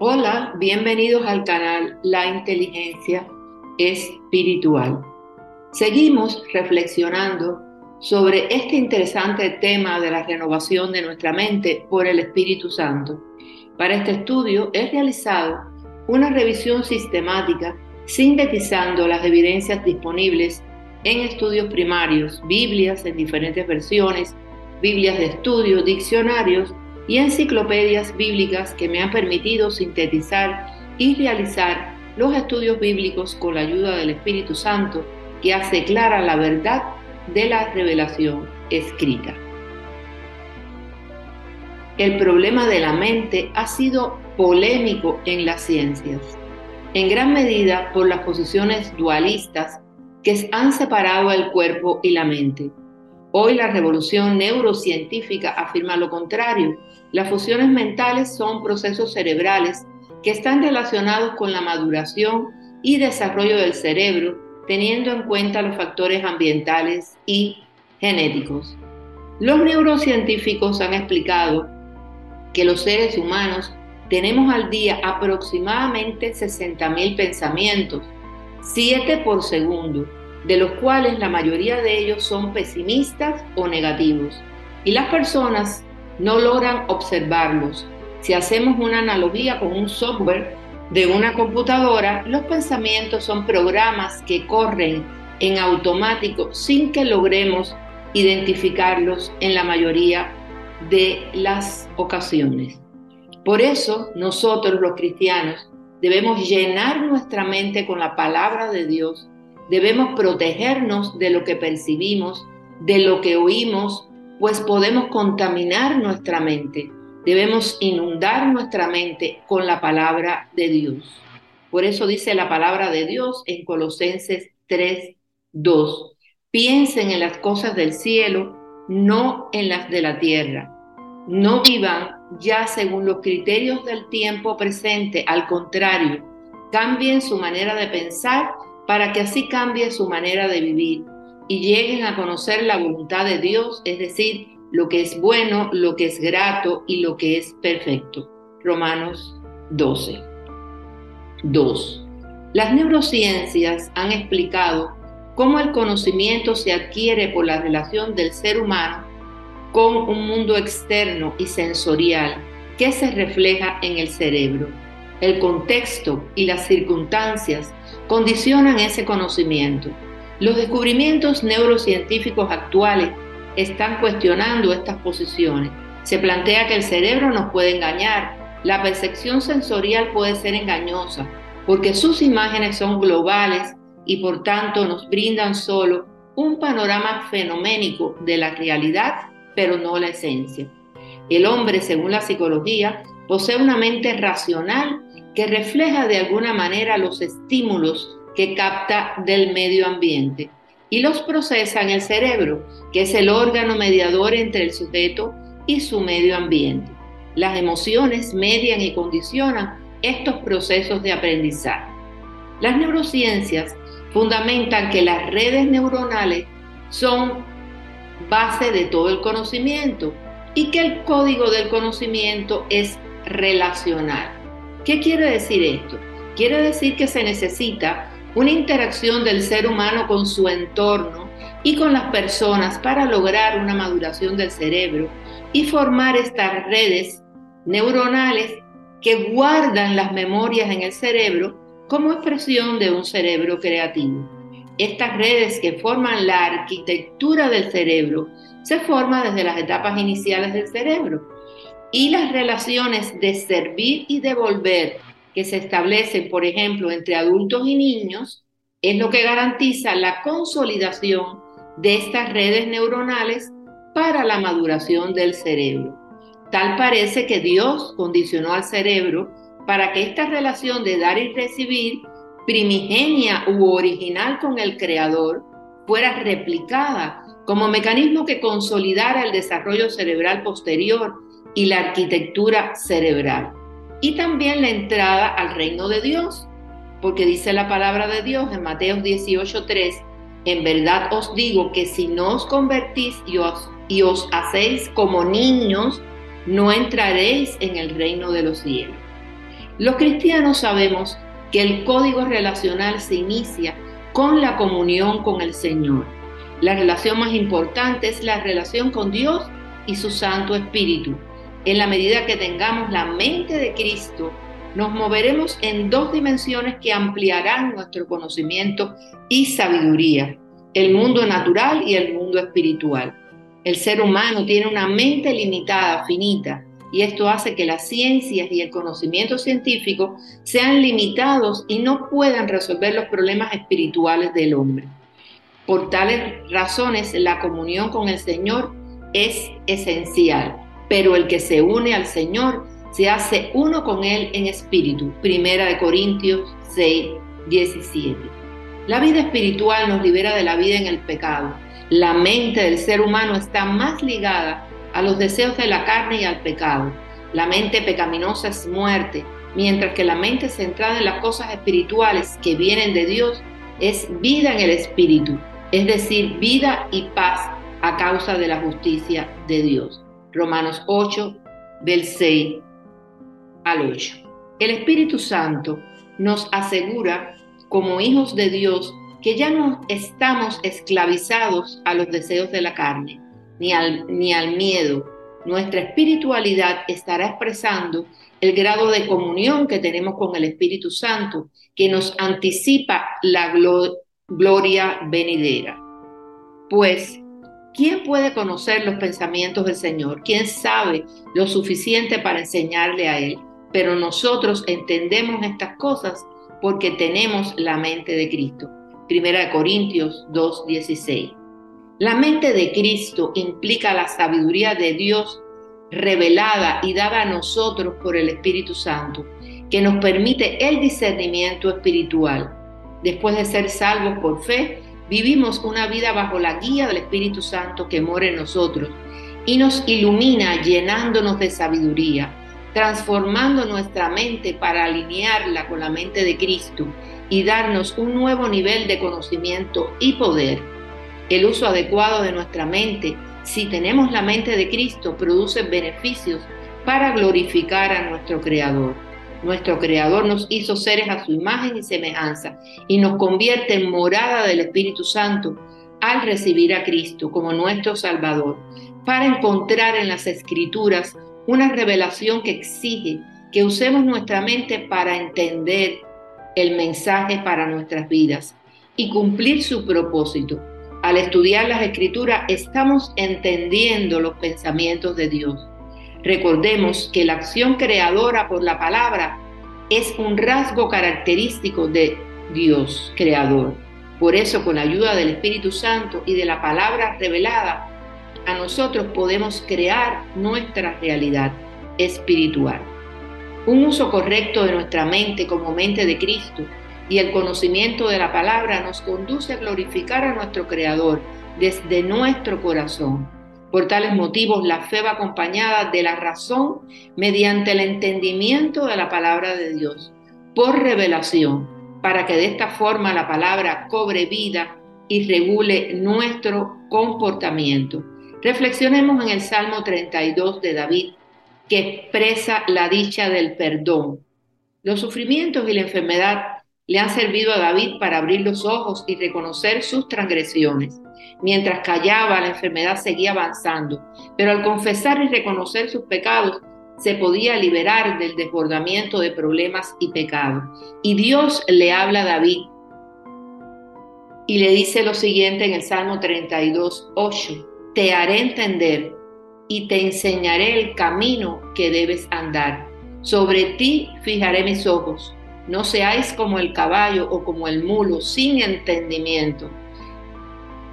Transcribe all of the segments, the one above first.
Hola, bienvenidos al canal La Inteligencia Espiritual. Seguimos reflexionando sobre este interesante tema de la renovación de nuestra mente por el Espíritu Santo. Para este estudio he realizado una revisión sistemática sintetizando las evidencias disponibles en estudios primarios, Biblias en diferentes versiones, Biblias de estudio, diccionarios y enciclopedias bíblicas que me han permitido sintetizar y realizar los estudios bíblicos con la ayuda del Espíritu Santo que hace clara la verdad de la revelación escrita. El problema de la mente ha sido polémico en las ciencias, en gran medida por las posiciones dualistas que han separado el cuerpo y la mente. Hoy la revolución neurocientífica afirma lo contrario. Las fusiones mentales son procesos cerebrales que están relacionados con la maduración y desarrollo del cerebro, teniendo en cuenta los factores ambientales y genéticos. Los neurocientíficos han explicado que los seres humanos tenemos al día aproximadamente 60.000 pensamientos, 7 por segundo, de los cuales la mayoría de ellos son pesimistas o negativos, y las personas no logran observarlos. Si hacemos una analogía con un software de una computadora, los pensamientos son programas que corren en automático sin que logremos identificarlos en la mayoría de las ocasiones. Por eso nosotros los cristianos debemos llenar nuestra mente con la palabra de Dios Debemos protegernos de lo que percibimos, de lo que oímos, pues podemos contaminar nuestra mente. Debemos inundar nuestra mente con la palabra de Dios. Por eso dice la palabra de Dios en Colosenses 3, 2. Piensen en las cosas del cielo, no en las de la tierra. No vivan ya según los criterios del tiempo presente, al contrario, cambien su manera de pensar para que así cambie su manera de vivir y lleguen a conocer la voluntad de Dios, es decir, lo que es bueno, lo que es grato y lo que es perfecto. Romanos 12. 2. Las neurociencias han explicado cómo el conocimiento se adquiere por la relación del ser humano con un mundo externo y sensorial que se refleja en el cerebro. El contexto y las circunstancias condicionan ese conocimiento. Los descubrimientos neurocientíficos actuales están cuestionando estas posiciones. Se plantea que el cerebro nos puede engañar, la percepción sensorial puede ser engañosa, porque sus imágenes son globales y por tanto nos brindan solo un panorama fenoménico de la realidad, pero no la esencia. El hombre, según la psicología, posee una mente racional que refleja de alguna manera los estímulos que capta del medio ambiente y los procesa en el cerebro, que es el órgano mediador entre el sujeto y su medio ambiente. Las emociones median y condicionan estos procesos de aprendizaje. Las neurociencias fundamentan que las redes neuronales son base de todo el conocimiento y que el código del conocimiento es relacional. ¿Qué quiere decir esto? Quiere decir que se necesita una interacción del ser humano con su entorno y con las personas para lograr una maduración del cerebro y formar estas redes neuronales que guardan las memorias en el cerebro como expresión de un cerebro creativo. Estas redes que forman la arquitectura del cerebro se forman desde las etapas iniciales del cerebro y las relaciones de servir y devolver que se establecen, por ejemplo, entre adultos y niños, es lo que garantiza la consolidación de estas redes neuronales para la maduración del cerebro. Tal parece que Dios condicionó al cerebro para que esta relación de dar y recibir, primigenia u original con el Creador, fuera replicada como mecanismo que consolidara el desarrollo cerebral posterior y la arquitectura cerebral. Y también la entrada al reino de Dios, porque dice la palabra de Dios en Mateo 18:3, en verdad os digo que si no os convertís y os, y os hacéis como niños, no entraréis en el reino de los cielos. Los cristianos sabemos que el código relacional se inicia con la comunión con el Señor. La relación más importante es la relación con Dios y su Santo Espíritu. En la medida que tengamos la mente de Cristo, nos moveremos en dos dimensiones que ampliarán nuestro conocimiento y sabiduría, el mundo natural y el mundo espiritual. El ser humano tiene una mente limitada, finita, y esto hace que las ciencias y el conocimiento científico sean limitados y no puedan resolver los problemas espirituales del hombre. Por tales razones, la comunión con el Señor es esencial, pero el que se une al Señor se hace uno con Él en espíritu. Primera de Corintios 6, 17. La vida espiritual nos libera de la vida en el pecado. La mente del ser humano está más ligada a los deseos de la carne y al pecado. La mente pecaminosa es muerte, mientras que la mente centrada en las cosas espirituales que vienen de Dios es vida en el espíritu, es decir, vida y paz a causa de la justicia de Dios. Romanos 8, del 6 al 8. El Espíritu Santo nos asegura, como hijos de Dios, que ya no estamos esclavizados a los deseos de la carne, ni al, ni al miedo. Nuestra espiritualidad estará expresando el grado de comunión que tenemos con el Espíritu Santo, que nos anticipa la gloria venidera. Pues, ¿quién puede conocer los pensamientos del Señor? ¿Quién sabe lo suficiente para enseñarle a Él? Pero nosotros entendemos estas cosas porque tenemos la mente de Cristo. Primera de Corintios 2:16. La mente de Cristo implica la sabiduría de Dios revelada y dada a nosotros por el Espíritu Santo, que nos permite el discernimiento espiritual. Después de ser salvos por fe, vivimos una vida bajo la guía del Espíritu Santo que mora en nosotros y nos ilumina llenándonos de sabiduría, transformando nuestra mente para alinearla con la mente de Cristo y darnos un nuevo nivel de conocimiento y poder el uso adecuado de nuestra mente, si tenemos la mente de Cristo, produce beneficios para glorificar a nuestro Creador. Nuestro Creador nos hizo seres a su imagen y semejanza y nos convierte en morada del Espíritu Santo al recibir a Cristo como nuestro Salvador, para encontrar en las Escrituras una revelación que exige que usemos nuestra mente para entender el mensaje para nuestras vidas y cumplir su propósito al estudiar las escrituras estamos entendiendo los pensamientos de Dios. Recordemos que la acción creadora por la palabra es un rasgo característico de Dios creador. Por eso con la ayuda del Espíritu Santo y de la palabra revelada, a nosotros podemos crear nuestra realidad espiritual. Un uso correcto de nuestra mente como mente de Cristo y el conocimiento de la palabra nos conduce a glorificar a nuestro Creador desde nuestro corazón. Por tales motivos, la fe va acompañada de la razón mediante el entendimiento de la palabra de Dios, por revelación, para que de esta forma la palabra cobre vida y regule nuestro comportamiento. Reflexionemos en el Salmo 32 de David, que expresa la dicha del perdón. Los sufrimientos y la enfermedad le han servido a David para abrir los ojos y reconocer sus transgresiones. Mientras callaba, la enfermedad seguía avanzando, pero al confesar y reconocer sus pecados, se podía liberar del desbordamiento de problemas y pecados. Y Dios le habla a David y le dice lo siguiente en el Salmo 32, 8, te haré entender y te enseñaré el camino que debes andar. Sobre ti fijaré mis ojos no seáis como el caballo o como el mulo sin entendimiento,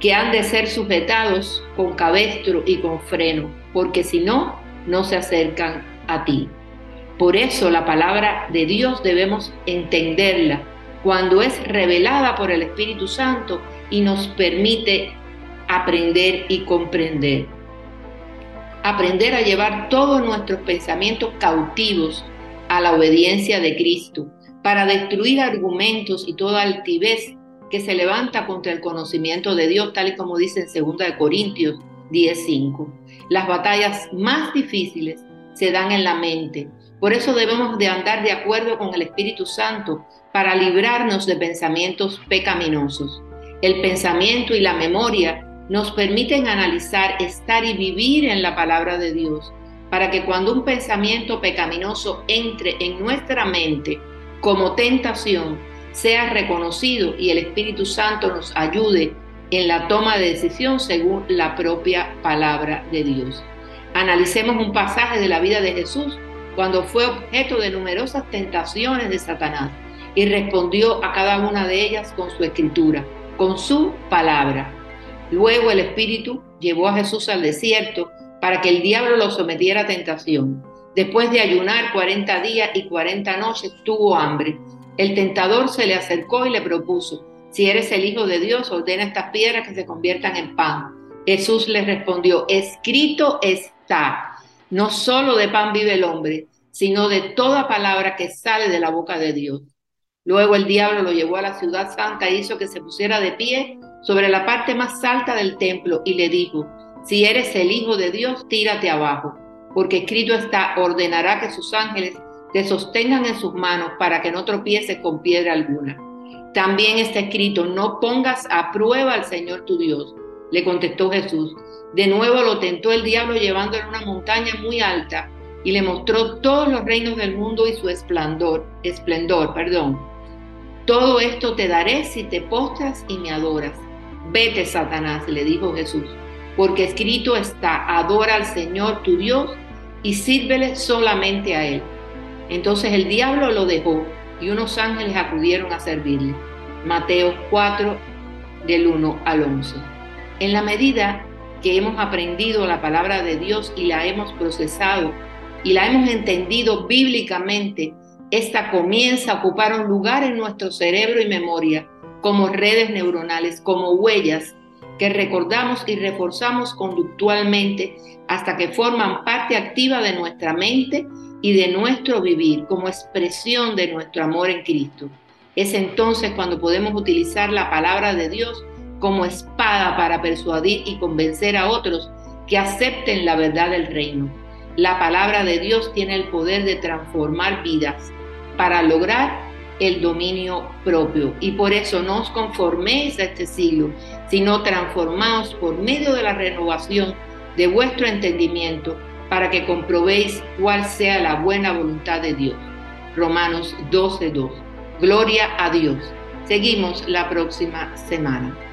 que han de ser sujetados con cabestro y con freno, porque si no, no se acercan a ti. Por eso la palabra de Dios debemos entenderla cuando es revelada por el Espíritu Santo y nos permite aprender y comprender. Aprender a llevar todos nuestros pensamientos cautivos a la obediencia de Cristo para destruir argumentos y toda altivez que se levanta contra el conocimiento de Dios, tal y como dice en 2 Corintios 10:5. Las batallas más difíciles se dan en la mente, Por eso debemos de andar de acuerdo con el Espíritu Santo para librarnos de pensamientos pecaminosos. El pensamiento y la memoria nos permiten analizar, estar y vivir en la palabra de Dios, para que cuando un pensamiento pecaminoso entre en nuestra mente como tentación, sea reconocido y el Espíritu Santo nos ayude en la toma de decisión según la propia palabra de Dios. Analicemos un pasaje de la vida de Jesús cuando fue objeto de numerosas tentaciones de Satanás y respondió a cada una de ellas con su escritura, con su palabra. Luego el Espíritu llevó a Jesús al desierto para que el diablo lo sometiera a tentación. Después de ayunar 40 días y 40 noches tuvo hambre. El tentador se le acercó y le propuso, si eres el Hijo de Dios, ordena estas piedras que se conviertan en pan. Jesús le respondió, escrito está, no solo de pan vive el hombre, sino de toda palabra que sale de la boca de Dios. Luego el diablo lo llevó a la ciudad santa e hizo que se pusiera de pie sobre la parte más alta del templo y le dijo, si eres el Hijo de Dios, tírate abajo, porque escrito está, ordenará que sus ángeles te sostengan en sus manos para que no tropieces con piedra alguna. También está escrito, no pongas a prueba al Señor tu Dios. Le contestó Jesús. De nuevo lo tentó el diablo llevándole a una montaña muy alta y le mostró todos los reinos del mundo y su esplendor, esplendor, perdón. Todo esto te daré si te postras y me adoras. Vete, Satanás, le dijo Jesús, porque escrito está, adora al Señor tu Dios y sírvele solamente a Él. Entonces el diablo lo dejó y unos ángeles acudieron a servirle. Mateo 4, del 1 al 11. En la medida que hemos aprendido la palabra de Dios y la hemos procesado y la hemos entendido bíblicamente, esta comienza a ocupar un lugar en nuestro cerebro y memoria como redes neuronales, como huellas que recordamos y reforzamos conductualmente hasta que forman parte activa de nuestra mente y de nuestro vivir como expresión de nuestro amor en Cristo. Es entonces cuando podemos utilizar la palabra de Dios como espada para persuadir y convencer a otros que acepten la verdad del reino. La palabra de Dios tiene el poder de transformar vidas para lograr el dominio propio. Y por eso no os conforméis a este siglo, sino transformaos por medio de la renovación de vuestro entendimiento para que comprobéis cuál sea la buena voluntad de Dios. Romanos 12.2. Gloria a Dios. Seguimos la próxima semana.